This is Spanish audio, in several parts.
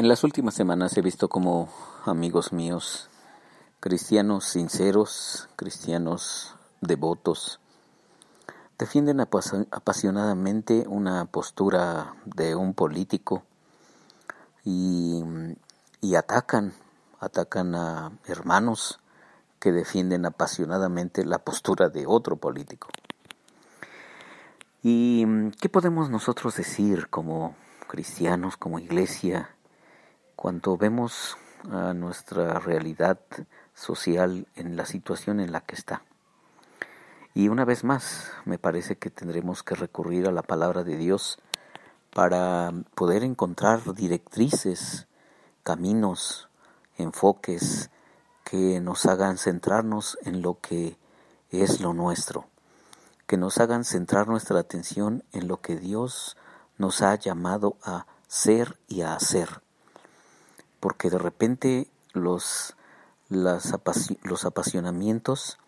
En las últimas semanas he visto como amigos míos, cristianos sinceros, cristianos devotos, defienden apasionadamente una postura de un político y, y atacan, atacan a hermanos que defienden apasionadamente la postura de otro político. ¿Y qué podemos nosotros decir como cristianos, como iglesia, cuando vemos a nuestra realidad social en la situación en la que está. Y una vez más, me parece que tendremos que recurrir a la palabra de Dios para poder encontrar directrices, caminos, enfoques que nos hagan centrarnos en lo que es lo nuestro, que nos hagan centrar nuestra atención en lo que Dios nos ha llamado a ser y a hacer porque de repente los, los apasionamientos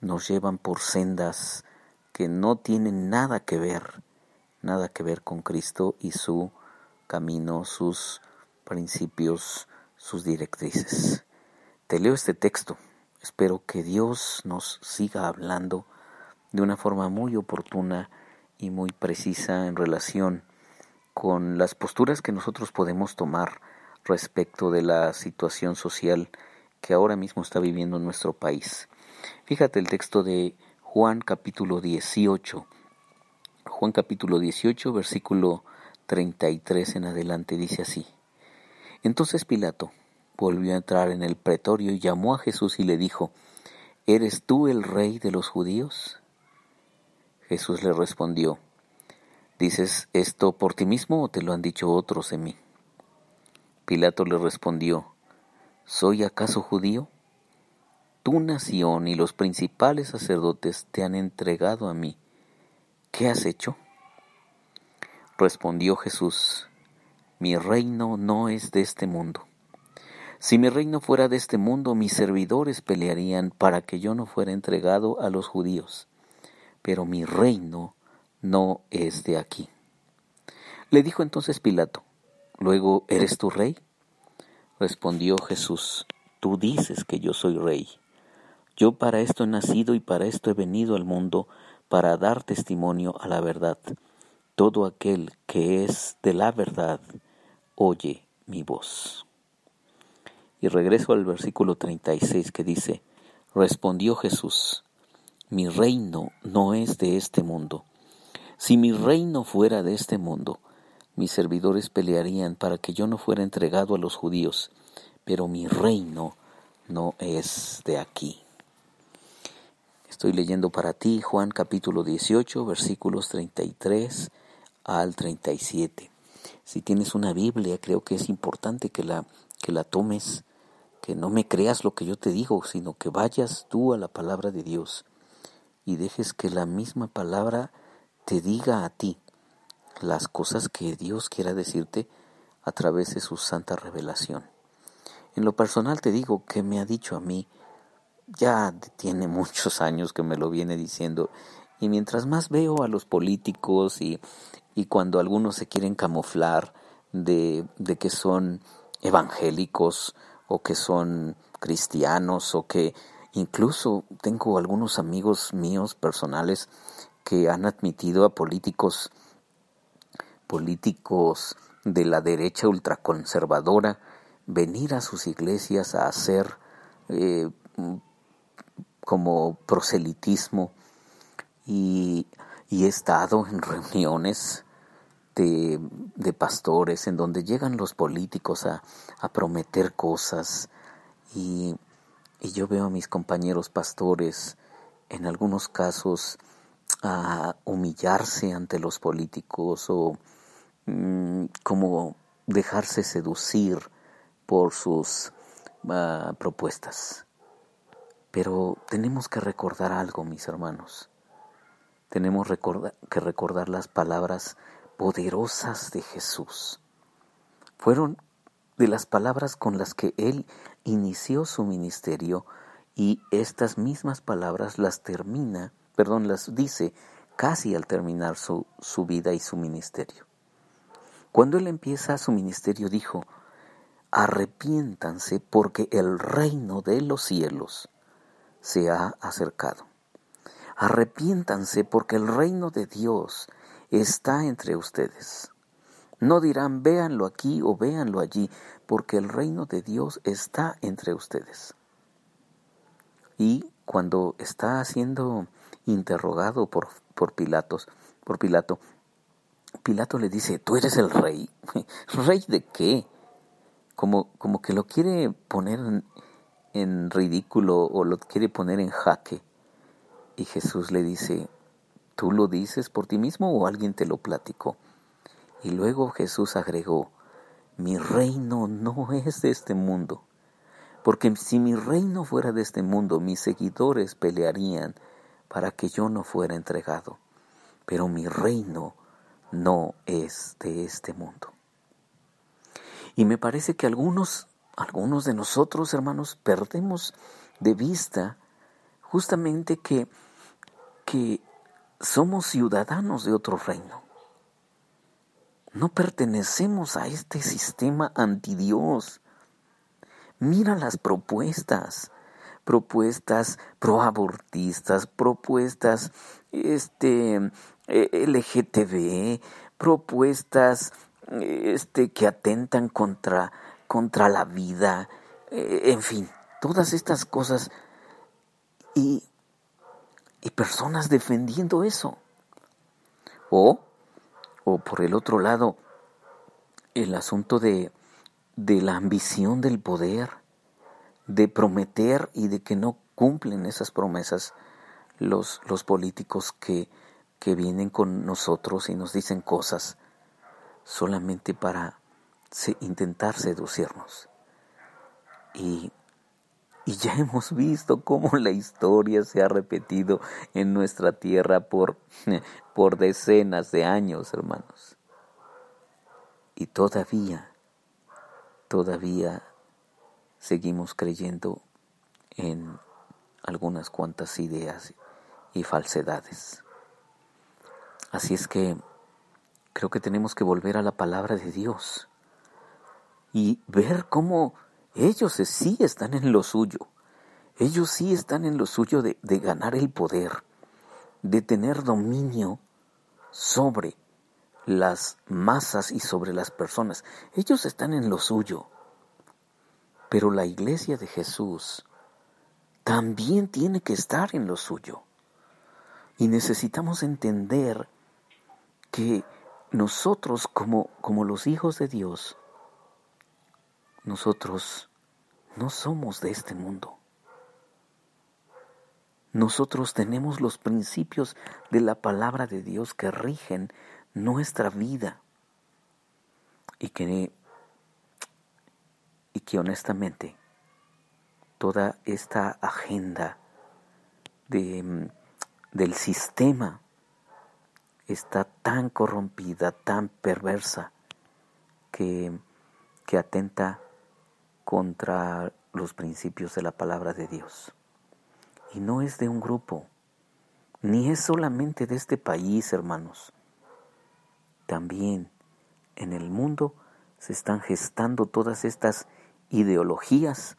nos llevan por sendas que no tienen nada que ver, nada que ver con Cristo y su camino, sus principios, sus directrices. Te leo este texto. Espero que Dios nos siga hablando de una forma muy oportuna y muy precisa en relación con las posturas que nosotros podemos tomar respecto de la situación social que ahora mismo está viviendo nuestro país. Fíjate el texto de Juan capítulo 18. Juan capítulo 18, versículo 33 en adelante dice así. Entonces Pilato volvió a entrar en el pretorio y llamó a Jesús y le dijo, ¿Eres tú el rey de los judíos? Jesús le respondió, ¿Dices esto por ti mismo o te lo han dicho otros de mí? Pilato le respondió, ¿Soy acaso judío? Tu nación y los principales sacerdotes te han entregado a mí. ¿Qué has hecho? Respondió Jesús, Mi reino no es de este mundo. Si mi reino fuera de este mundo, mis servidores pelearían para que yo no fuera entregado a los judíos. Pero mi reino no es de aquí. Le dijo entonces Pilato, Luego, ¿eres tu rey? Respondió Jesús, tú dices que yo soy rey. Yo para esto he nacido y para esto he venido al mundo, para dar testimonio a la verdad. Todo aquel que es de la verdad, oye mi voz. Y regreso al versículo 36 que dice, respondió Jesús, mi reino no es de este mundo. Si mi reino fuera de este mundo, mis servidores pelearían para que yo no fuera entregado a los judíos, pero mi reino no es de aquí. Estoy leyendo para ti Juan capítulo 18 versículos 33 al 37. Si tienes una Biblia, creo que es importante que la, que la tomes, que no me creas lo que yo te digo, sino que vayas tú a la palabra de Dios y dejes que la misma palabra te diga a ti las cosas que Dios quiera decirte a través de su santa revelación. En lo personal te digo que me ha dicho a mí, ya tiene muchos años que me lo viene diciendo, y mientras más veo a los políticos y, y cuando algunos se quieren camuflar de, de que son evangélicos o que son cristianos o que incluso tengo algunos amigos míos personales que han admitido a políticos políticos de la derecha ultraconservadora venir a sus iglesias a hacer eh, como proselitismo y, he estado en reuniones de, de, pastores en donde llegan los políticos a, a prometer cosas y, y yo veo a mis compañeros pastores en algunos casos a humillarse ante los políticos o Mm, como dejarse seducir por sus ah, propuestas. Pero tenemos que recordar algo, mis hermanos. Tenemos que recordar las palabras poderosas de Jesús. Fueron de las palabras con las que Él inició su ministerio y estas mismas palabras las termina, perdón, las dice casi al terminar su vida y su ministerio. Cuando él empieza su ministerio dijo, arrepiéntanse porque el reino de los cielos se ha acercado. Arrepiéntanse porque el reino de Dios está entre ustedes. No dirán véanlo aquí o véanlo allí, porque el reino de Dios está entre ustedes. Y cuando está siendo interrogado por, por Pilatos, por Pilato, Pilato le dice, ¿tú eres el rey? ¿Rey de qué? Como, como que lo quiere poner en, ridículo o lo quiere poner en jaque. Y Jesús le dice, ¿tú lo dices por ti mismo o alguien te lo platicó? Y luego Jesús agregó, mi reino no es de este mundo, porque si mi reino fuera de este mundo, mis seguidores pelearían para que yo no fuera entregado, pero mi reino no es de este mundo. Y me parece que algunos, algunos de nosotros, hermanos, perdemos de vista justamente que, que somos ciudadanos de otro reino. No pertenecemos a este sistema antidios. Mira las propuestas, propuestas proabortistas, propuestas este eh, LGTB, propuestas este que atentan contra contra la vida, eh, en fin, todas estas cosas y y personas defendiendo eso. O o por el otro lado, el asunto de, de la ambición del poder, de prometer y de que no cumplen esas promesas los, los políticos que, que vienen con nosotros y nos dicen cosas solamente para intentar seducirnos. Y y ya hemos visto cómo la historia se ha repetido en nuestra tierra por, por decenas de años, hermanos. Y todavía, todavía seguimos creyendo en algunas cuantas ideas y falsedades. Así es que creo que tenemos que volver a la palabra de Dios y ver cómo ellos sí están en lo suyo. Ellos sí están en lo suyo de, ganar el poder, de tener dominio sobre las masas y sobre las personas. Ellos están en lo suyo. Pero la iglesia de Jesús también tiene que estar en lo suyo. Y necesitamos entender que nosotros como, como los hijos de Dios nosotros no somos de este mundo. Nosotros tenemos los principios de la palabra de Dios que rigen nuestra vida y que, y que honestamente toda esta agenda de, del sistema está tan corrompida, tan perversa, que, que atenta contra los principios de la palabra de Dios. Y no es de un grupo, ni es solamente de este país, hermanos. También en el mundo se están gestando todas estas ideologías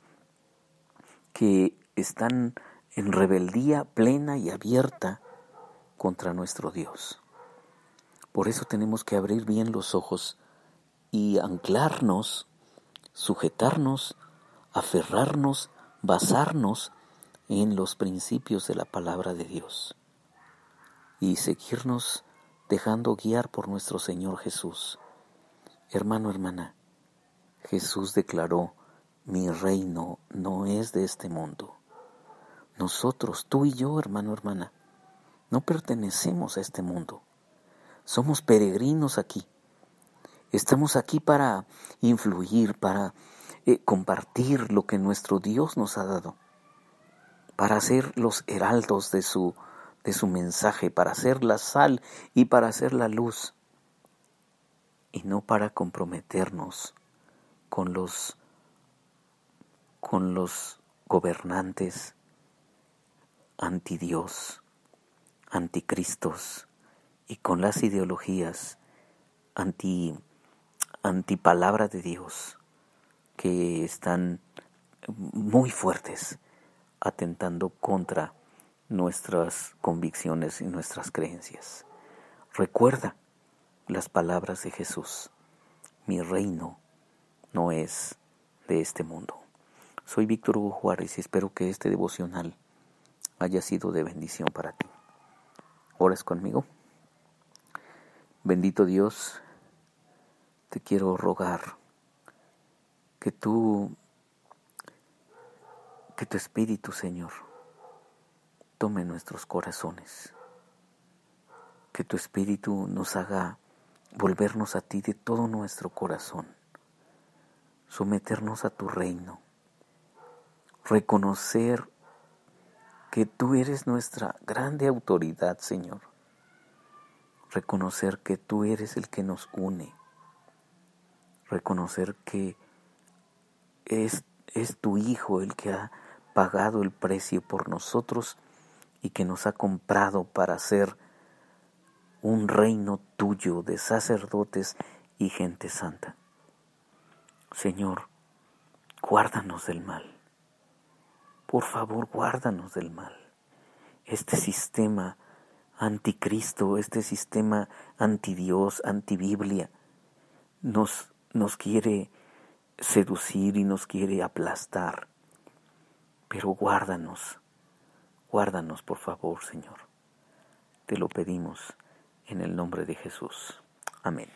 que están en rebeldía plena y abierta contra nuestro Dios. Por eso tenemos que abrir bien los ojos y anclarnos sujetarnos, aferrarnos, basarnos en los principios de la palabra de Dios y seguirnos dejando guiar por nuestro Señor Jesús. Hermano, hermana, Jesús declaró, mi reino no es de este mundo. Nosotros, tú y yo, hermano, hermana, no pertenecemos a este mundo. Somos peregrinos aquí. Estamos aquí para influir, para eh, compartir lo que nuestro Dios nos ha dado, para ser los heraldos de su, de su mensaje, para ser la sal y para ser la luz, y no para comprometernos con los, con los gobernantes anti Dios, anticristos y con las ideologías anti antipalabra de Dios que están muy fuertes, atentando contra nuestras convicciones y nuestras creencias. Recuerda las palabras de Jesús. Mi reino no es de este mundo. Soy Víctor Hugo Juárez y espero que este devocional haya sido de bendición para ti. ¿Ores conmigo? Bendito Dios, te quiero rogar que tú, que tu Espíritu, Señor, tome nuestros corazones, que tu Espíritu nos haga volvernos a ti de todo nuestro corazón, someternos a tu reino, reconocer que tú eres nuestra grande autoridad, Señor, reconocer que tú eres el que nos une, reconocer que es, es tu Hijo el que ha pagado el precio por nosotros y que nos ha comprado para ser un reino tuyo de sacerdotes y gente santa. Señor, guárdanos del mal. Por favor, guárdanos del mal. Este sistema anticristo, este sistema antidios, antibiblia, nos, nos quiere seducir y nos quiere aplastar. Pero guárdanos, guárdanos por favor, Señor. Te lo pedimos en el nombre de Jesús. Amén.